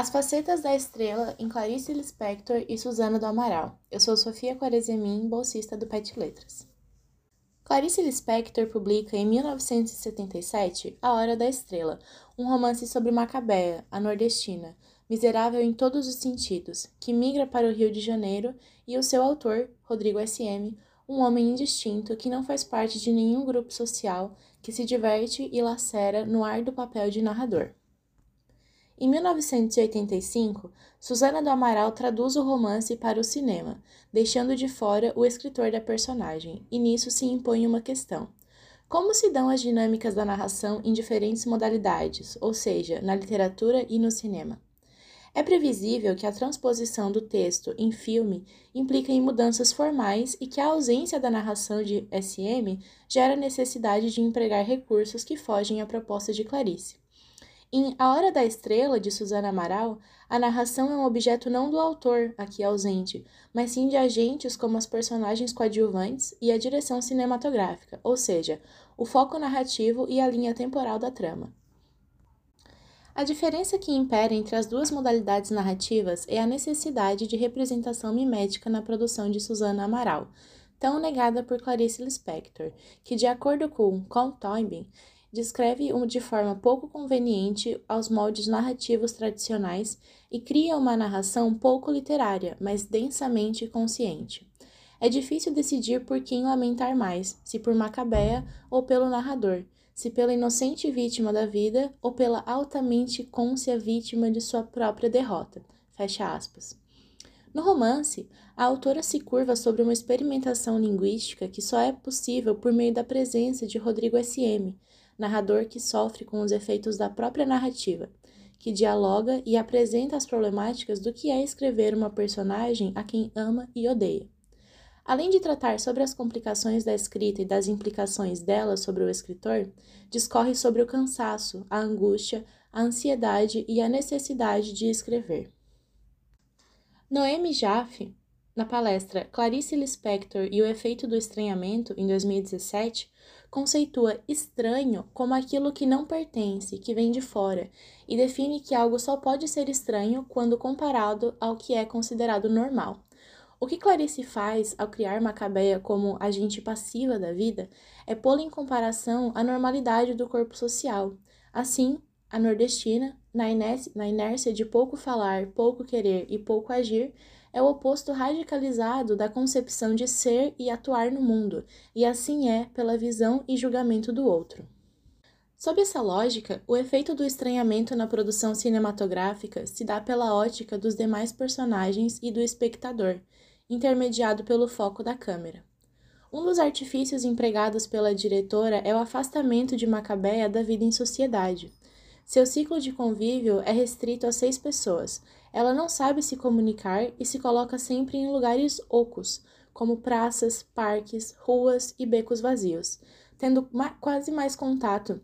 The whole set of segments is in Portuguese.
As facetas da estrela em Clarice Lispector e Susana do Amaral. Eu sou Sofia Quarezemin, bolsista do PET Letras. Clarice Lispector publica em 1977 A Hora da Estrela, um romance sobre Macabea, a nordestina, miserável em todos os sentidos, que migra para o Rio de Janeiro, e o seu autor, Rodrigo S.M., um homem indistinto que não faz parte de nenhum grupo social, que se diverte e lacera no ar do papel de narrador. Em 1985, Susana do Amaral traduz o romance para o cinema, deixando de fora o escritor da personagem, e nisso se impõe uma questão. Como se dão as dinâmicas da narração em diferentes modalidades, ou seja, na literatura e no cinema? É previsível que a transposição do texto em filme implique em mudanças formais e que a ausência da narração de SM gera necessidade de empregar recursos que fogem à proposta de Clarice. Em A Hora da Estrela, de Susana Amaral, a narração é um objeto não do autor, aqui ausente, mas sim de agentes como as personagens coadjuvantes e a direção cinematográfica, ou seja, o foco narrativo e a linha temporal da trama. A diferença que impera entre as duas modalidades narrativas é a necessidade de representação mimética na produção de Susana Amaral, tão negada por Clarice Lispector, que, de acordo com Toynbee, descreve de forma pouco conveniente aos moldes narrativos tradicionais e cria uma narração pouco literária, mas densamente consciente. É difícil decidir por quem lamentar mais, se por Macabea ou pelo narrador, se pela inocente vítima da vida ou pela altamente côncia vítima de sua própria derrota. Fecha aspas. No romance, a autora se curva sobre uma experimentação linguística que só é possível por meio da presença de Rodrigo S.M., narrador que sofre com os efeitos da própria narrativa, que dialoga e apresenta as problemáticas do que é escrever uma personagem a quem ama e odeia. Além de tratar sobre as complicações da escrita e das implicações dela sobre o escritor, discorre sobre o cansaço, a angústia, a ansiedade e a necessidade de escrever. Noemi Jaffe, na palestra Clarice Lispector e o efeito do estranhamento, em 2017, conceitua estranho como aquilo que não pertence, que vem de fora, e define que algo só pode ser estranho quando comparado ao que é considerado normal. O que Clarice faz ao criar Macabeia como agente passiva da vida é pô-la em comparação à normalidade do corpo social. Assim, a nordestina, na inércia de pouco falar, pouco querer e pouco agir, é o oposto radicalizado da concepção de ser e atuar no mundo, e assim é pela visão e julgamento do outro. Sob essa lógica, o efeito do estranhamento na produção cinematográfica se dá pela ótica dos demais personagens e do espectador, intermediado pelo foco da câmera. Um dos artifícios empregados pela diretora é o afastamento de Macabea da vida em sociedade. Seu ciclo de convívio é restrito a seis pessoas, ela não sabe se comunicar e se coloca sempre em lugares ocos, como praças, parques, ruas e becos vazios, tendo ma quase mais contato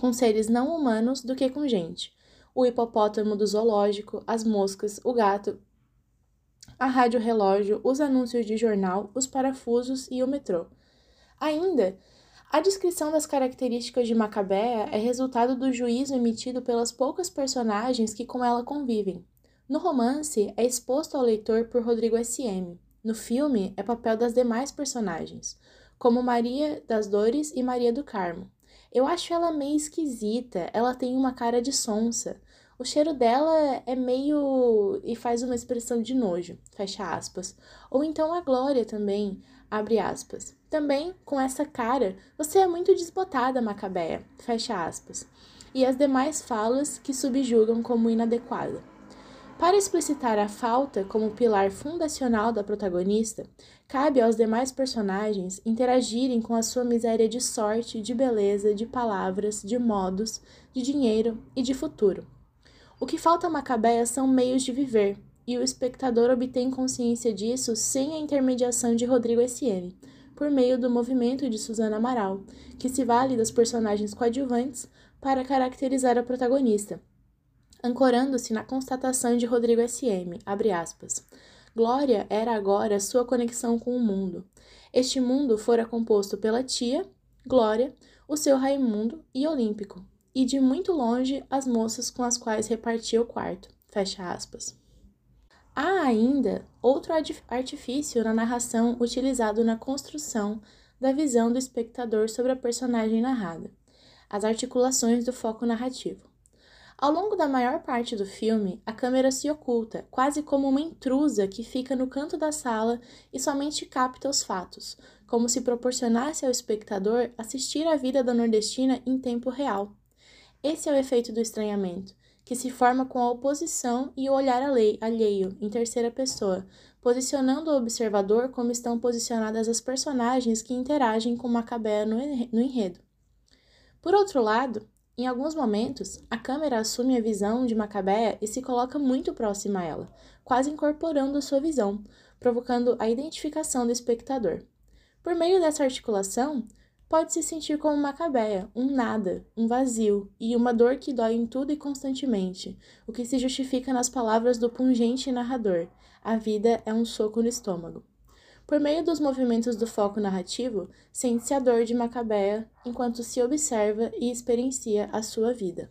com seres não humanos do que com gente. O hipopótamo do zoológico, as moscas, o gato, a rádio relógio, os anúncios de jornal, os parafusos e o metrô. Ainda, a descrição das características de Macabea é resultado do juízo emitido pelas poucas personagens que com ela convivem. No romance, é exposto ao leitor por Rodrigo S.M. No filme, é papel das demais personagens, como Maria das Dores e Maria do Carmo. Eu acho ela meio esquisita, ela tem uma cara de sonsa. O cheiro dela é meio. e faz uma expressão de nojo, fecha aspas. Ou então a Glória também, abre aspas. Também, com essa cara, você é muito desbotada, Macabea, fecha aspas. E as demais falas que subjugam como inadequada. Para explicitar a falta como pilar fundacional da protagonista, cabe aos demais personagens interagirem com a sua miséria de sorte, de beleza, de palavras, de modos, de dinheiro e de futuro. O que falta a Macabeia são meios de viver, e o espectador obtém consciência disso sem a intermediação de Rodrigo S.M., por meio do movimento de Susana Amaral, que se vale das personagens coadjuvantes para caracterizar a protagonista, ancorando-se na constatação de Rodrigo S.M., abre aspas. Glória era agora sua conexão com o mundo. Este mundo fora composto pela tia, Glória, o seu Raimundo e Olímpico, e de muito longe as moças com as quais repartia o quarto. Fecha aspas. Há ainda outro artifício na narração utilizado na construção da visão do espectador sobre a personagem narrada: as articulações do foco narrativo. Ao longo da maior parte do filme, a câmera se oculta, quase como uma intrusa que fica no canto da sala e somente capta os fatos, como se proporcionasse ao espectador assistir a vida da nordestina em tempo real. Esse é o efeito do estranhamento, que se forma com a oposição e o olhar alheio, em terceira pessoa, posicionando o observador como estão posicionadas as personagens que interagem com Macabea no enredo. Por outro lado, em alguns momentos, a câmera assume a visão de Macabea e se coloca muito próxima a ela, quase incorporando sua visão, provocando a identificação do espectador. Por meio dessa articulação, pode se sentir como Macabea, um nada, um vazio e uma dor que dói em tudo e constantemente, o que se justifica nas palavras do pungente narrador: a vida é um soco no estômago. Por meio dos movimentos do foco narrativo, sente-se a dor de Macabea enquanto se observa e experiencia a sua vida.